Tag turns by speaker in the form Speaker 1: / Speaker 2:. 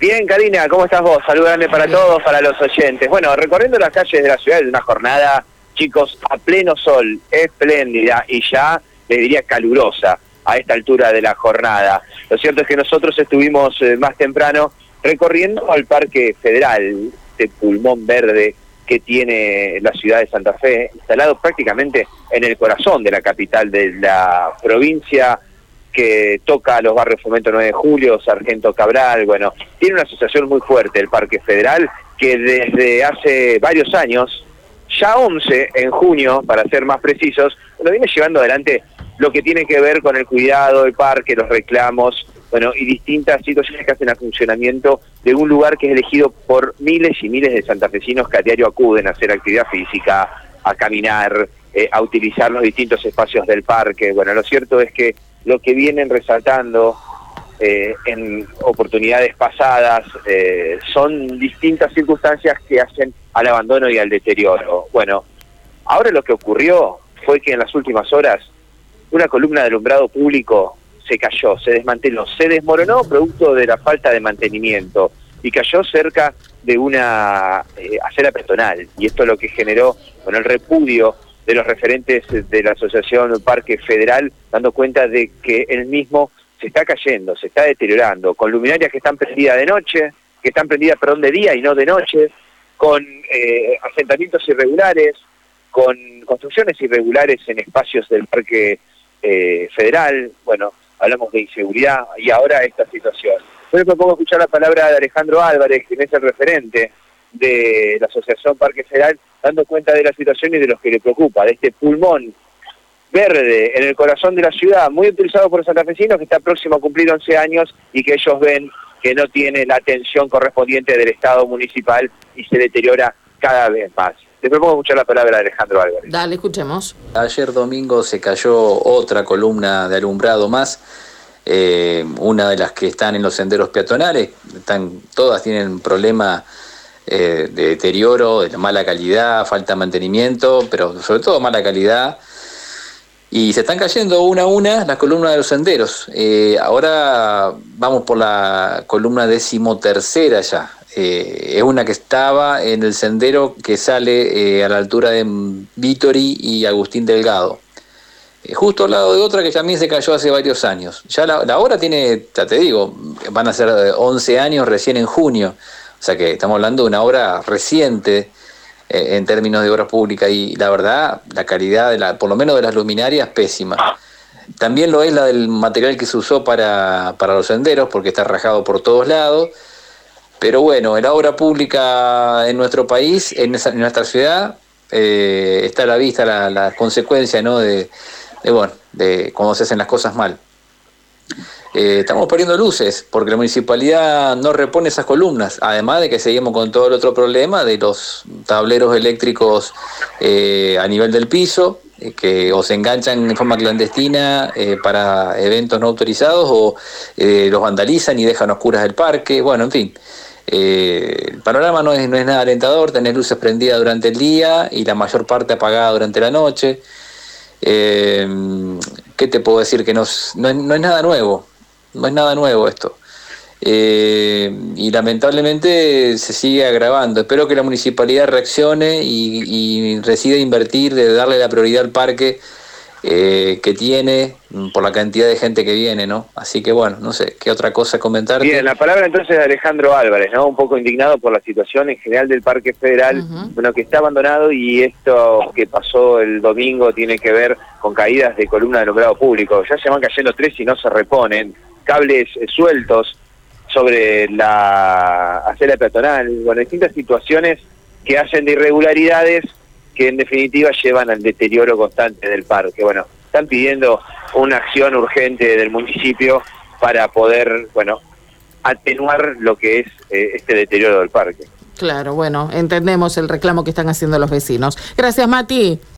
Speaker 1: Bien, Karina, ¿cómo estás vos? Saludame para todos, para los oyentes. Bueno, recorriendo las calles de la ciudad es una jornada, chicos, a pleno sol, espléndida y ya, le diría, calurosa a esta altura de la jornada. Lo cierto es que nosotros estuvimos eh, más temprano recorriendo al Parque Federal, este pulmón verde que tiene la ciudad de Santa Fe, instalado prácticamente en el corazón de la capital de la provincia que toca los barrios Fomento 9 de Julio, Sargento Cabral, bueno, tiene una asociación muy fuerte el Parque Federal que desde hace varios años, ya 11 en junio, para ser más precisos, lo viene llevando adelante lo que tiene que ver con el cuidado del parque, los reclamos, bueno, y distintas situaciones que hacen al funcionamiento de un lugar que es elegido por miles y miles de santafesinos que a diario acuden a hacer actividad física, a caminar, eh, a utilizar los distintos espacios del parque. Bueno, lo cierto es que lo que vienen resaltando eh, en oportunidades pasadas eh, son distintas circunstancias que hacen al abandono y al deterioro. Bueno, ahora lo que ocurrió fue que en las últimas horas una columna de alumbrado público se cayó, se desmanteló, se desmoronó producto de la falta de mantenimiento y cayó cerca de una eh, acera peatonal y esto es lo que generó con el repudio de los referentes de la Asociación Parque Federal, dando cuenta de que el mismo se está cayendo, se está deteriorando, con luminarias que están prendidas de noche, que están prendidas, perdón, de día y no de noche, con eh, asentamientos irregulares, con construcciones irregulares en espacios del Parque eh, Federal, bueno, hablamos de inseguridad y ahora esta situación. Yo me propongo escuchar la palabra de Alejandro Álvarez, quien es el referente de la Asociación Parque Federal, dando cuenta de la situación y de los que le preocupa, de este pulmón verde en el corazón de la ciudad, muy utilizado por los santafesinos, que está próximo a cumplir 11 años y que ellos ven que no tiene la atención correspondiente del Estado municipal y se deteriora cada vez más. Le propongo escuchar la palabra de Alejandro Álvarez.
Speaker 2: Dale, escuchemos.
Speaker 3: Ayer domingo se cayó otra columna de alumbrado más, eh, una de las que están en los senderos peatonales, están, todas tienen problema eh, de deterioro, de mala calidad, falta de mantenimiento, pero sobre todo mala calidad. Y se están cayendo una a una las columnas de los senderos. Eh, ahora vamos por la columna decimotercera ya. Eh, es una que estaba en el sendero que sale a la altura de Vítori y Agustín Delgado. justo al lado de otra que también se cayó hace varios años. Ya la, obra tiene, te digo, van a ser 11 años recién en junio. O sea que estamos hablando de una obra reciente eh, en términos de obra pública y la verdad, la calidad, de la, por lo menos de las luminarias, pésima. También lo es la del material que se usó para, los senderos, porque está rajado por todos lados. Pero bueno, en la obra pública en nuestro país, en, nuestra ciudad, eh, está a la vista la, la consecuencia ¿no? de, de, bueno, de cómo se hacen las cosas mal. Eh, estamos perdiendo luces porque la municipalidad no repone esas columnas, además de que seguimos con todo el otro problema de los tableros eléctricos eh, a nivel del piso, eh, que o se enganchan en forma clandestina para eventos no autorizados o los vandalizan y dejan oscuras el parque, bueno, en fin. el panorama no es, no es nada alentador, tener luces prendidas durante el día y la mayor parte apagada durante la noche. ¿Qué te puedo decir? Que no no es nada nuevo no es nada nuevo esto. Eh, y lamentablemente se sigue agravando. Espero que la municipalidad reaccione y, y decida invertir, de darle la prioridad al parque eh, que tiene por la cantidad de gente que viene, ¿no? Así que bueno, no sé, ¿qué otra cosa comentar?
Speaker 1: Bien, la palabra entonces de Alejandro Álvarez, ¿no? Un poco indignado por la situación en general del Parque Federal, bueno, que está abandonado y esto que pasó el domingo tiene que ver con caídas de columna de alumbrado público. Ya se van cayendo tres y no se reponen cables eh, sueltos sobre la acera peatonal, bueno, distintas situaciones que hacen de irregularidades que en definitiva llevan al deterioro constante del parque. Bueno, están pidiendo una acción urgente del municipio para poder, bueno, atenuar lo que es eh, este deterioro del parque.
Speaker 2: Claro, bueno, entendemos el reclamo que están haciendo los vecinos. Gracias, Mati.